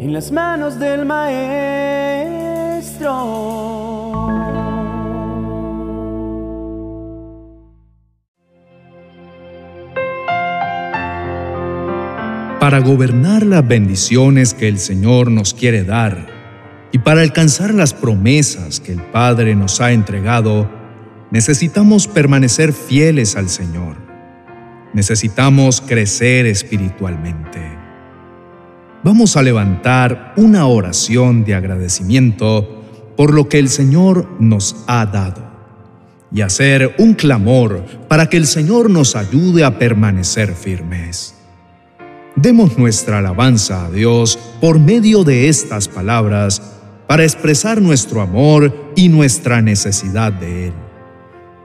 en las manos del Maestro. Para gobernar las bendiciones que el Señor nos quiere dar y para alcanzar las promesas que el Padre nos ha entregado, necesitamos permanecer fieles al Señor. Necesitamos crecer espiritualmente. Vamos a levantar una oración de agradecimiento por lo que el Señor nos ha dado y hacer un clamor para que el Señor nos ayude a permanecer firmes. Demos nuestra alabanza a Dios por medio de estas palabras para expresar nuestro amor y nuestra necesidad de Él,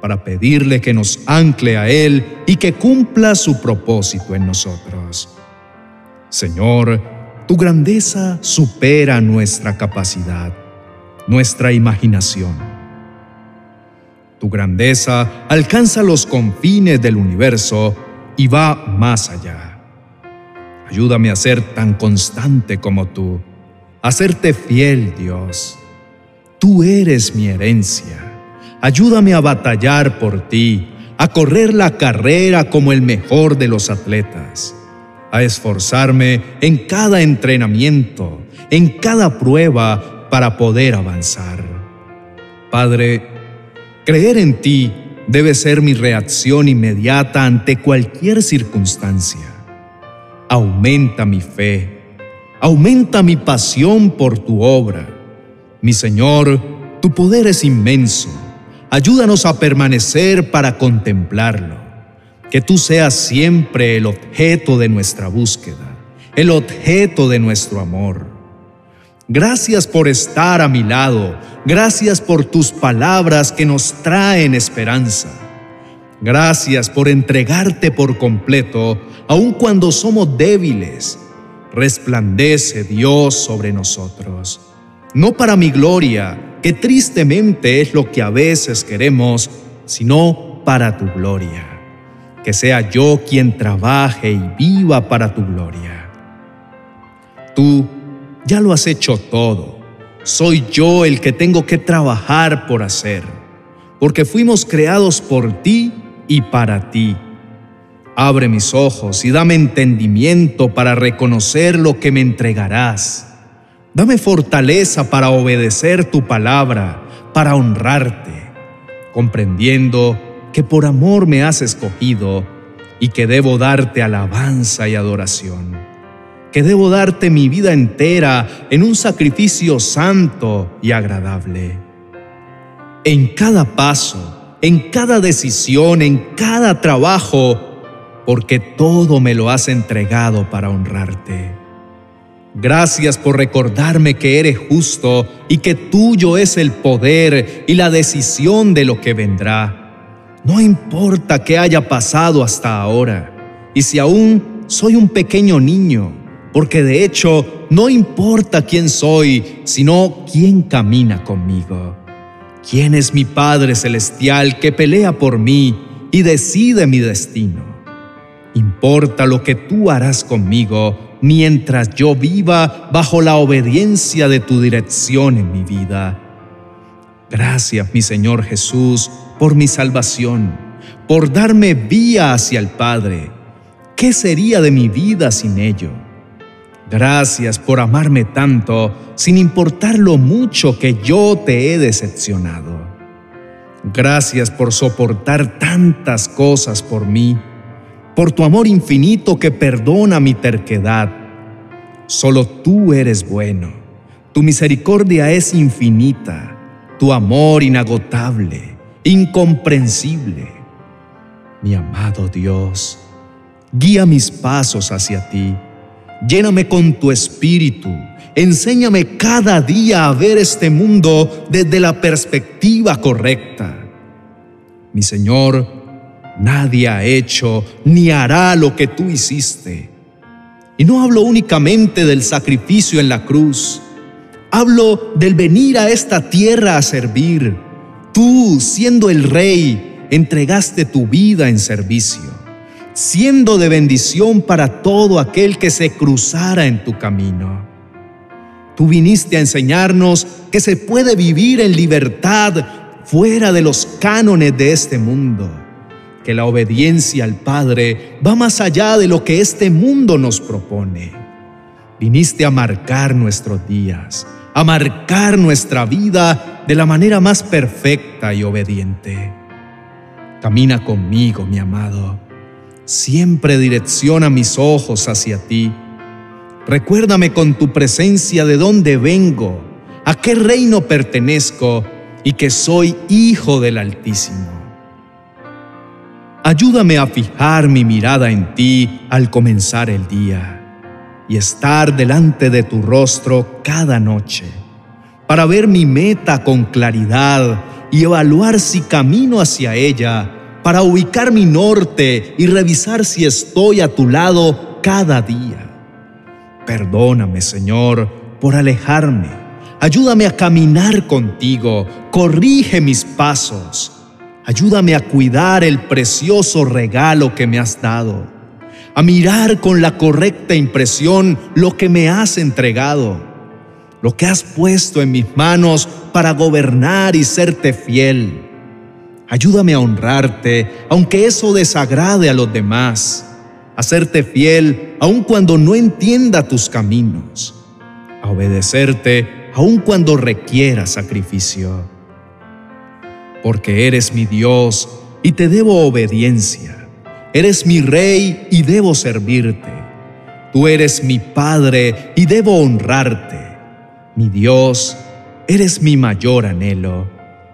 para pedirle que nos ancle a Él y que cumpla su propósito en nosotros. Señor, tu grandeza supera nuestra capacidad, nuestra imaginación. Tu grandeza alcanza los confines del universo y va más allá. Ayúdame a ser tan constante como tú, a serte fiel, Dios. Tú eres mi herencia. Ayúdame a batallar por ti, a correr la carrera como el mejor de los atletas, a esforzarme en cada entrenamiento, en cada prueba para poder avanzar. Padre, creer en ti debe ser mi reacción inmediata ante cualquier circunstancia aumenta mi fe, aumenta mi pasión por tu obra. Mi Señor, tu poder es inmenso. Ayúdanos a permanecer para contemplarlo. Que tú seas siempre el objeto de nuestra búsqueda, el objeto de nuestro amor. Gracias por estar a mi lado. Gracias por tus palabras que nos traen esperanza. Gracias por entregarte por completo, aun cuando somos débiles. Resplandece Dios sobre nosotros. No para mi gloria, que tristemente es lo que a veces queremos, sino para tu gloria. Que sea yo quien trabaje y viva para tu gloria. Tú ya lo has hecho todo. Soy yo el que tengo que trabajar por hacer, porque fuimos creados por ti y para ti. Abre mis ojos y dame entendimiento para reconocer lo que me entregarás. Dame fortaleza para obedecer tu palabra, para honrarte, comprendiendo que por amor me has escogido y que debo darte alabanza y adoración, que debo darte mi vida entera en un sacrificio santo y agradable. En cada paso, en cada decisión, en cada trabajo, porque todo me lo has entregado para honrarte. Gracias por recordarme que eres justo y que tuyo es el poder y la decisión de lo que vendrá. No importa qué haya pasado hasta ahora, y si aún soy un pequeño niño, porque de hecho no importa quién soy, sino quién camina conmigo. ¿Quién es mi Padre Celestial que pelea por mí y decide mi destino? Importa lo que tú harás conmigo mientras yo viva bajo la obediencia de tu dirección en mi vida. Gracias, mi Señor Jesús, por mi salvación, por darme vía hacia el Padre. ¿Qué sería de mi vida sin ello? Gracias por amarme tanto sin importar lo mucho que yo te he decepcionado. Gracias por soportar tantas cosas por mí, por tu amor infinito que perdona mi terquedad. Solo tú eres bueno, tu misericordia es infinita, tu amor inagotable, incomprensible. Mi amado Dios, guía mis pasos hacia ti Lléname con tu espíritu. Enséñame cada día a ver este mundo desde la perspectiva correcta. Mi Señor, nadie ha hecho ni hará lo que tú hiciste. Y no hablo únicamente del sacrificio en la cruz. Hablo del venir a esta tierra a servir. Tú, siendo el rey, entregaste tu vida en servicio siendo de bendición para todo aquel que se cruzara en tu camino. Tú viniste a enseñarnos que se puede vivir en libertad fuera de los cánones de este mundo, que la obediencia al Padre va más allá de lo que este mundo nos propone. Viniste a marcar nuestros días, a marcar nuestra vida de la manera más perfecta y obediente. Camina conmigo, mi amado. Siempre direcciona mis ojos hacia ti Recuérdame con tu presencia de dónde vengo, a qué reino pertenezco y que soy hijo del Altísimo. Ayúdame a fijar mi mirada en ti al comenzar el día y estar delante de tu rostro cada noche, para ver mi meta con claridad y evaluar si camino hacia ella, para ubicar mi norte y revisar si estoy a tu lado cada día. Perdóname, Señor, por alejarme. Ayúdame a caminar contigo. Corrige mis pasos. Ayúdame a cuidar el precioso regalo que me has dado. A mirar con la correcta impresión lo que me has entregado. Lo que has puesto en mis manos para gobernar y serte fiel. Ayúdame a honrarte, aunque eso desagrade a los demás a serte fiel aun cuando no entienda tus caminos, a obedecerte aun cuando requiera sacrificio. Porque eres mi Dios y te debo obediencia. Eres mi Rey y debo servirte. Tú eres mi Padre y debo honrarte. Mi Dios, eres mi mayor anhelo,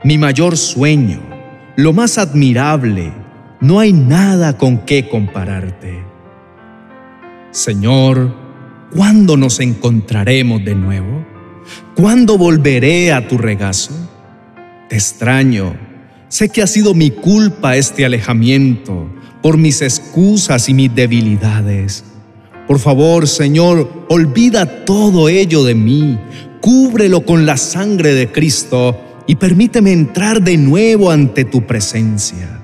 mi mayor sueño, lo más admirable. No hay nada con qué compararte. Señor, ¿cuándo nos encontraremos de nuevo? ¿Cuándo volveré a tu regazo? Te extraño. Sé que ha sido mi culpa este alejamiento por mis excusas y mis debilidades. Por favor, Señor, olvida todo ello de mí, cúbrelo con la sangre de Cristo y permíteme entrar de nuevo ante tu presencia,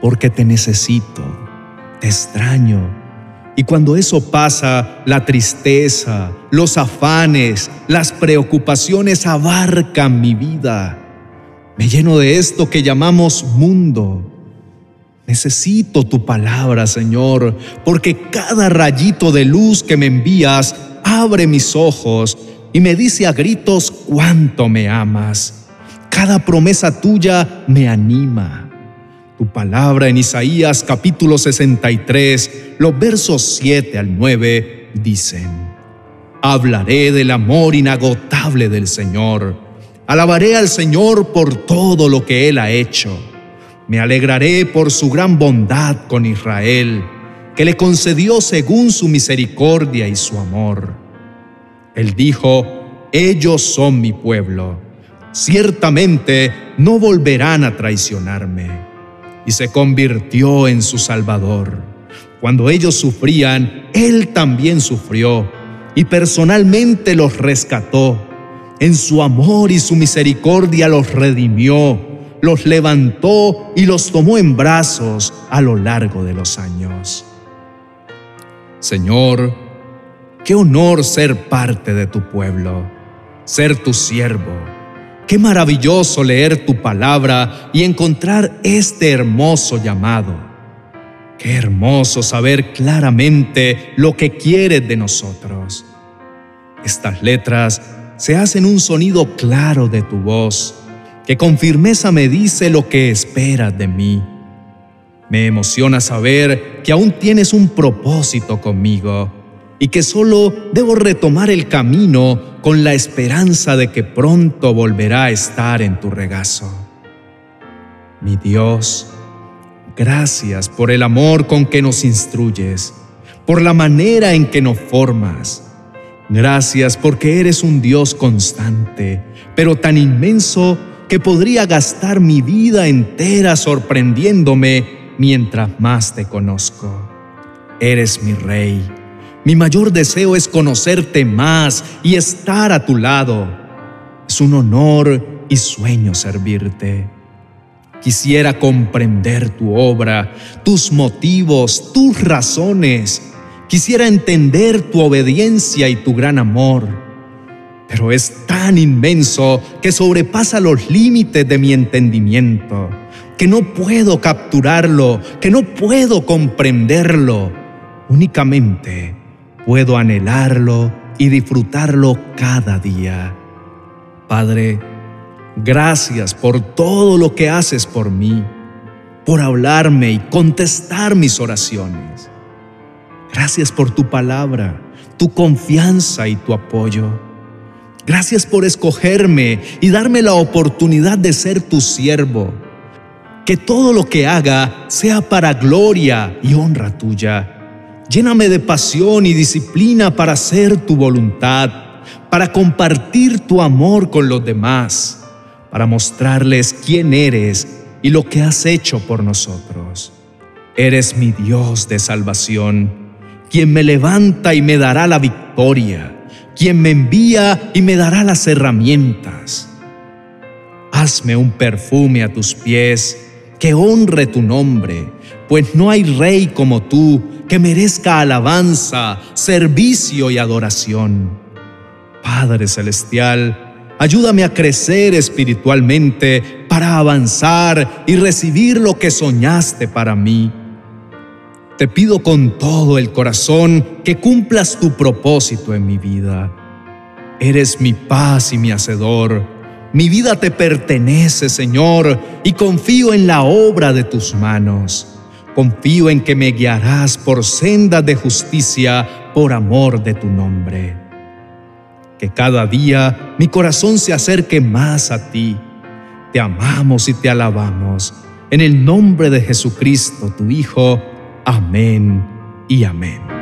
porque te necesito, te extraño y cuando eso pasa, la tristeza, los afanes, las preocupaciones abarcan mi vida. Me lleno de esto que llamamos mundo. Necesito tu palabra, Señor, porque cada rayito de luz que me envías abre mis ojos y me dice a gritos cuánto me amas. Cada promesa tuya me anima. Tu palabra en Isaías capítulo 63, los versos 7 al 9 dicen, Hablaré del amor inagotable del Señor, alabaré al Señor por todo lo que Él ha hecho, me alegraré por su gran bondad con Israel, que le concedió según su misericordia y su amor. Él dijo, ellos son mi pueblo, ciertamente no volverán a traicionarme y se convirtió en su Salvador. Cuando ellos sufrían, Él también sufrió y personalmente los rescató. En su amor y su misericordia los redimió, los levantó y los tomó en brazos a lo largo de los años. Señor, qué honor ser parte de tu pueblo, ser tu siervo Qué maravilloso leer tu palabra y encontrar este hermoso llamado. Qué hermoso saber claramente lo que quieres de nosotros. Estas letras se hacen un sonido claro de tu voz, que con firmeza me dice lo que esperas de mí. Me emociona saber que aún tienes un propósito conmigo y que solo debo retomar el camino con la esperanza de que pronto volverá a estar en tu regazo. Mi Dios, gracias por el amor con que nos instruyes, por la manera en que nos formas. Gracias porque eres un Dios constante, pero tan inmenso que podría gastar mi vida entera sorprendiéndome mientras más te conozco. Eres mi Rey mi mayor deseo es conocerte más y estar a tu lado. Es un honor y sueño servirte. Quisiera comprender tu obra, tus motivos, tus razones. Quisiera entender tu obediencia y tu gran amor. pero es tan inmenso que sobrepasa los límites de mi entendimiento, que no puedo capturarlo, que no puedo comprenderlo. Únicamente puedo anhelarlo y disfrutarlo cada día. Padre, gracias por todo lo que haces por mí, por hablarme y contestar mis oraciones. Gracias por tu palabra, tu confianza y tu apoyo. Gracias por escogerme y darme la oportunidad de ser tu siervo. Que todo lo que haga sea para gloria y honra tuya. Lléname de pasión y disciplina para hacer tu voluntad, para compartir tu amor con los demás, para mostrarles quién eres y lo que has hecho por nosotros. Eres mi Dios de salvación, quien me levanta y me dará la victoria quien me envía y me dará las herramientas. Hazme un perfume a tus pies que honre tu nombre, pues no hay rey como tú que merezca alabanza, servicio y adoración. Padre Celestial, ayúdame a crecer espiritualmente para avanzar y recibir lo que soñaste para mí. Te pido con todo el corazón que cumplas tu propósito en mi vida. Eres mi paz y mi hacedor. Mi vida te pertenece, Señor, y confío en la obra de tus manos. Confío en que me guiarás por sendas de justicia por amor de tu nombre. Que cada día mi corazón se acerque más a ti. Te amamos y te alabamos. En el nombre de Jesucristo, tu Hijo, Amén y amén.